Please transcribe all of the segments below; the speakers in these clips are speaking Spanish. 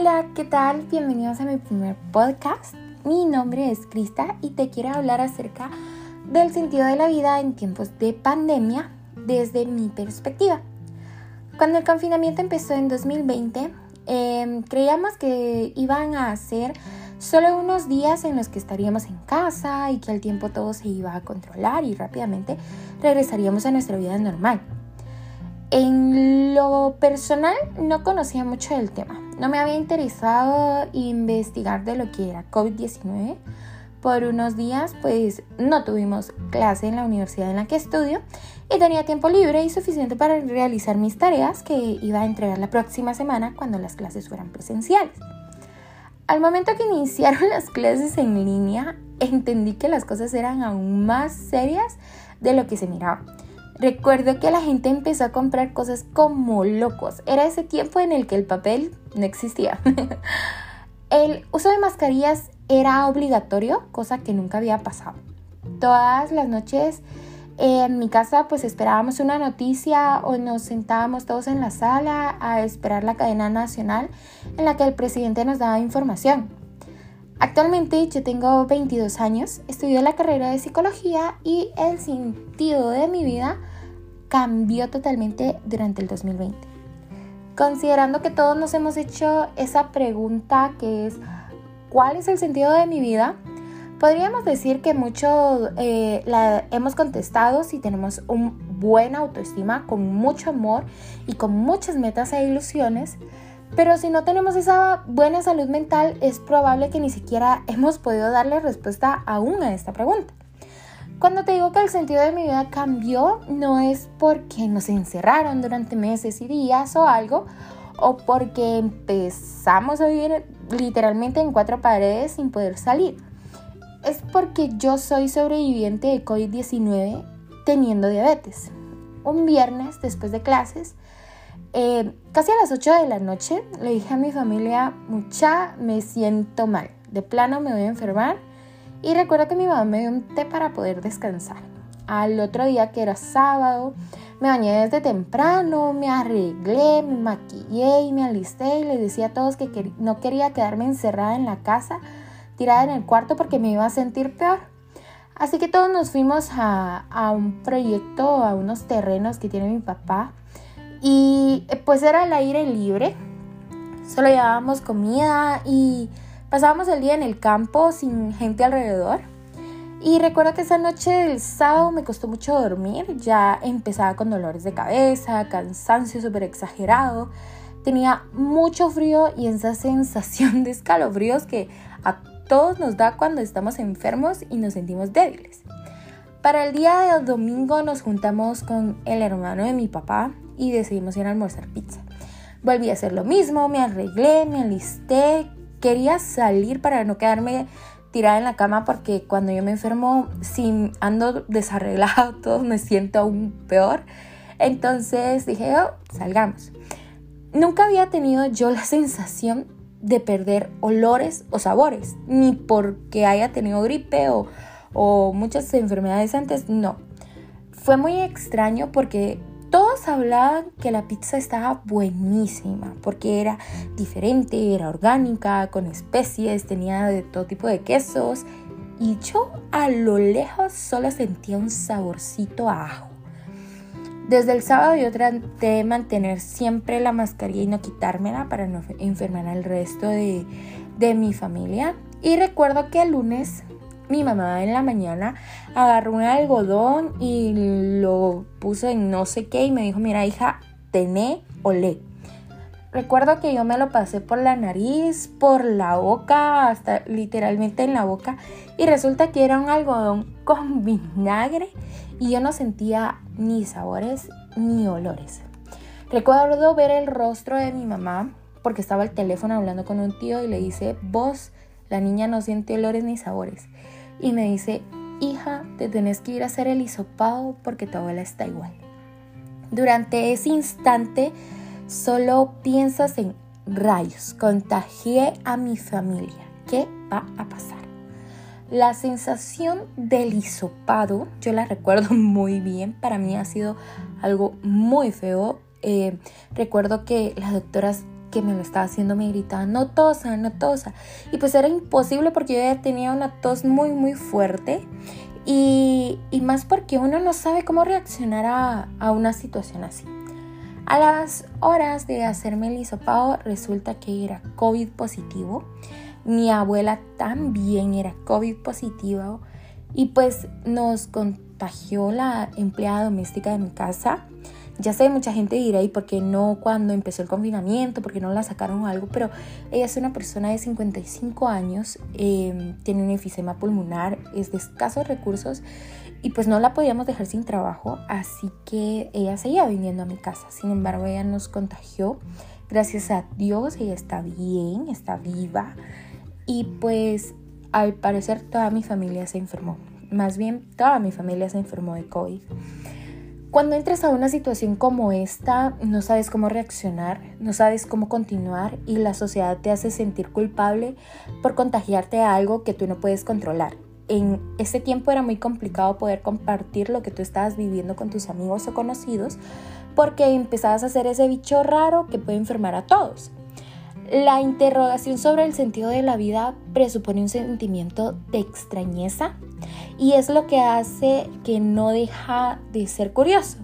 Hola, ¿qué tal? Bienvenidos a mi primer podcast. Mi nombre es Krista y te quiero hablar acerca del sentido de la vida en tiempos de pandemia desde mi perspectiva. Cuando el confinamiento empezó en 2020, em, creíamos que iban a ser solo unos días en los que estaríamos en casa y que al tiempo todo se iba a controlar y rápidamente regresaríamos a nuestra vida normal. En lo personal no conocía mucho del tema. No me había interesado investigar de lo que era COVID-19. Por unos días pues no tuvimos clase en la universidad en la que estudio y tenía tiempo libre y suficiente para realizar mis tareas que iba a entregar la próxima semana cuando las clases fueran presenciales. Al momento que iniciaron las clases en línea, entendí que las cosas eran aún más serias de lo que se miraba. Recuerdo que la gente empezó a comprar cosas como locos. Era ese tiempo en el que el papel no existía. el uso de mascarillas era obligatorio, cosa que nunca había pasado. Todas las noches en mi casa pues esperábamos una noticia o nos sentábamos todos en la sala a esperar la cadena nacional en la que el presidente nos daba información. Actualmente yo tengo 22 años, estudio la carrera de psicología y el sentido de mi vida cambió totalmente durante el 2020. Considerando que todos nos hemos hecho esa pregunta que es ¿cuál es el sentido de mi vida? Podríamos decir que mucho eh, la hemos contestado si tenemos un buen autoestima, con mucho amor y con muchas metas e ilusiones, pero si no tenemos esa buena salud mental, es probable que ni siquiera hemos podido darle respuesta aún a esta pregunta. Cuando te digo que el sentido de mi vida cambió, no es porque nos encerraron durante meses y días o algo, o porque empezamos a vivir literalmente en cuatro paredes sin poder salir. Es porque yo soy sobreviviente de COVID-19 teniendo diabetes. Un viernes después de clases, eh, casi a las 8 de la noche le dije a mi familia, mucha, me siento mal, de plano me voy a enfermar y recuerdo que mi mamá me dio un té para poder descansar. Al otro día que era sábado, me bañé desde temprano, me arreglé, me maquillé y me alisté y les decía a todos que no quería quedarme encerrada en la casa, tirada en el cuarto porque me iba a sentir peor. Así que todos nos fuimos a, a un proyecto, a unos terrenos que tiene mi papá y eh, pues era el aire libre. Solo llevábamos comida y pasábamos el día en el campo sin gente alrededor. Y recuerdo que esa noche del sábado me costó mucho dormir. Ya empezaba con dolores de cabeza, cansancio súper exagerado. Tenía mucho frío y esa sensación de escalofríos que a todos nos da cuando estamos enfermos y nos sentimos débiles. Para el día del domingo nos juntamos con el hermano de mi papá y decidimos ir a almorzar pizza. Volví a hacer lo mismo, me arreglé, me alisté, quería salir para no quedarme tirada en la cama porque cuando yo me enfermo, si ando desarreglado, todo me siento aún peor. Entonces dije, oh, salgamos. Nunca había tenido yo la sensación de perder olores o sabores, ni porque haya tenido gripe o, o muchas enfermedades antes, no. Fue muy extraño porque todos hablaban que la pizza estaba buenísima porque era diferente, era orgánica, con especies, tenía de todo tipo de quesos y yo a lo lejos solo sentía un saborcito a ajo. Desde el sábado yo traté de mantener siempre la mascarilla y no quitármela para no enfermar al resto de, de mi familia. Y recuerdo que el lunes mi mamá en la mañana agarró un algodón y lo puso en no sé qué y me dijo, mira hija, tené olé. Recuerdo que yo me lo pasé por la nariz, por la boca, hasta literalmente en la boca. Y resulta que era un algodón con vinagre y yo no sentía ni sabores ni olores. Recuerdo ver el rostro de mi mamá porque estaba al teléfono hablando con un tío y le dice, vos, la niña no siente olores ni sabores y me dice, hija, te tenés que ir a hacer el hisopado porque tu abuela está igual. Durante ese instante solo piensas en rayos, contagié a mi familia. ¿Qué va a pasar? La sensación del hisopado, yo la recuerdo muy bien, para mí ha sido algo muy feo. Eh, recuerdo que las doctoras me lo estaba haciendo me gritaba, no tosa, no tosa. Y pues era imposible porque yo tenía una tos muy, muy fuerte. Y, más porque uno no sabe cómo reaccionar a, a una situación así. A las horas de hacerme el hisopado resulta que era COVID positivo. Mi abuela también era COVID positivo y pues nos contagió la empleada doméstica de mi casa. Ya sé, mucha gente dirá, ¿y por qué no cuando empezó el confinamiento? ¿Por qué no la sacaron o algo? Pero ella es una persona de 55 años, em, tiene un enfisema pulmonar, es de escasos recursos y pues no la podíamos dejar sin trabajo, así que ella seguía viniendo a mi casa. Sin embargo, ella nos contagió. Gracias a Dios, ella está bien, está viva. Y pues al parecer toda mi familia se enfermó. Más bien, toda mi familia se enfermó de COVID. Cuando entras a una situación como esta, no sabes cómo reaccionar, no sabes cómo continuar y la sociedad te hace sentir culpable por contagiarte a algo que tú no puedes controlar en ese tiempo era muy complicado poder compartir lo que tú estabas viviendo con tus amigos o conocidos porque empezabas a hacer ese bicho raro que puede enfermar a todos. La interrogación sobre el sentido de la vida presupone un sentimiento de extrañeza y es lo que hace que no deja de ser curioso.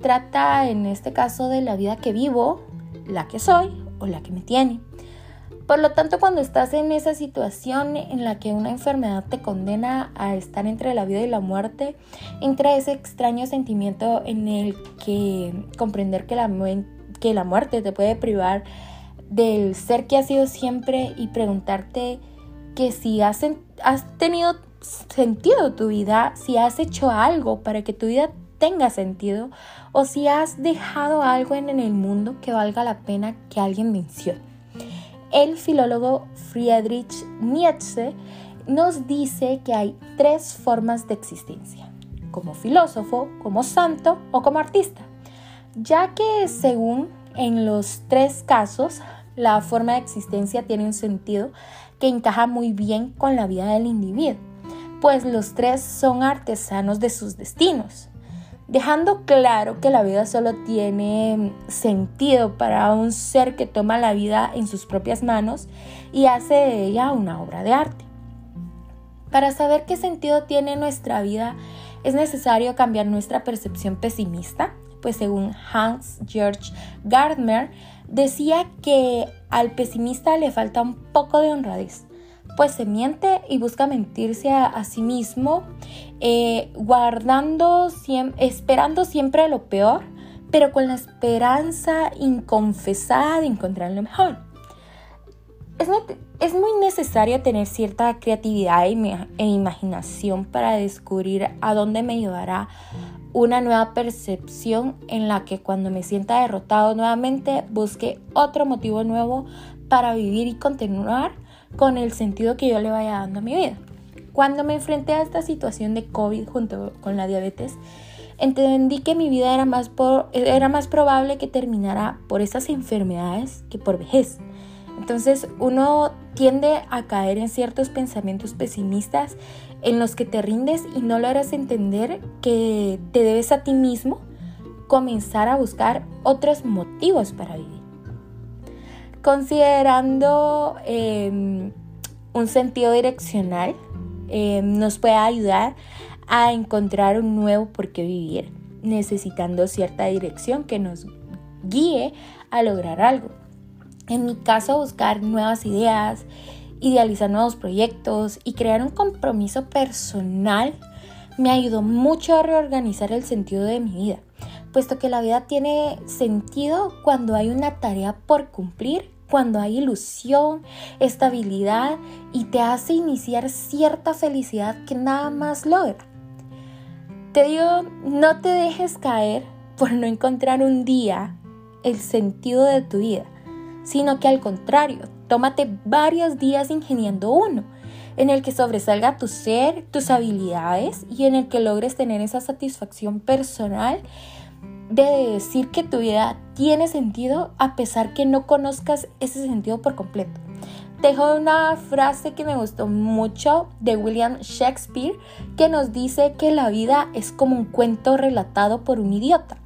Trata en este caso de la vida que vivo, la que soy o la que me tiene. Por lo tanto, cuando estás en esa situación en la que una enfermedad te condena a estar entre la vida y la muerte, entra ese extraño sentimiento en el que comprender que la, que la muerte te puede privar del ser que has sido siempre y preguntarte que si has, has tenido sentido tu vida, si has hecho algo para que tu vida tenga sentido o si has dejado algo en el mundo que valga la pena que alguien mencione. El filólogo Friedrich Nietzsche nos dice que hay tres formas de existencia, como filósofo, como santo o como artista, ya que según en los tres casos la forma de existencia tiene un sentido que encaja muy bien con la vida del individuo, pues los tres son artesanos de sus destinos dejando claro que la vida solo tiene sentido para un ser que toma la vida en sus propias manos y hace de ella una obra de arte. Para saber qué sentido tiene nuestra vida es necesario cambiar nuestra percepción pesimista, pues según Hans Georg Gardner decía que al pesimista le falta un poco de honradez pues se miente y busca mentirse a, sí mismo, eh, guardando, esperando siempre lo peor, pero con la esperanza inconfesada de encontrar lo mejor. Es, es muy necesario tener cierta creatividad e imaginación para descubrir a dónde me llevará una nueva percepción en la que cuando me sienta derrotado nuevamente busque otro motivo nuevo para vivir y continuar con el sentido que yo le vaya dando a mi vida. Cuando me enfrenté a esta situación de COVID junto con la diabetes, entendí que mi vida era más, era más probable que terminara por esas enfermedades que por vejez. Entonces uno tiende a caer en ciertos pensamientos pesimistas en los que te rindes y no logras entender que te debes a ti mismo comenzar a buscar otros motivos para vivir considerando em, un sentido direccional, em, nos puede ayudar a encontrar un nuevo por qué vivir, necesitando cierta dirección que nos guíe a lograr algo. En mi caso, buscar nuevas ideas, idealizar nuevos proyectos y crear un compromiso personal me ayudó mucho a reorganizar el sentido de mi vida puesto que la vida tiene sentido cuando hay una tarea por cumplir, cuando hay ilusión, estabilidad y te hace iniciar cierta felicidad que nada más logra. Te digo, no te dejes caer por no encontrar un día el sentido de tu vida, sino que al contrario, tómate varios días ingeniando uno en el que sobresalga tu ser, tus habilidades y en el que logres tener esa satisfacción personal de decir que tu vida tiene sentido a pesar que no conozcas ese sentido por completo. Dejo una frase que me gustó mucho de William Shakespeare que nos dice que la vida es como un cuento relatado por un idiota,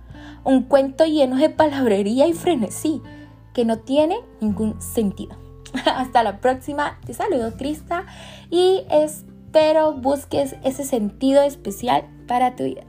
un cuento lleno de palabrería y frenesí. que no tiene ningún sentido. Hasta la próxima, te saludo Crista y espero busques ese sentido especial para tu vida.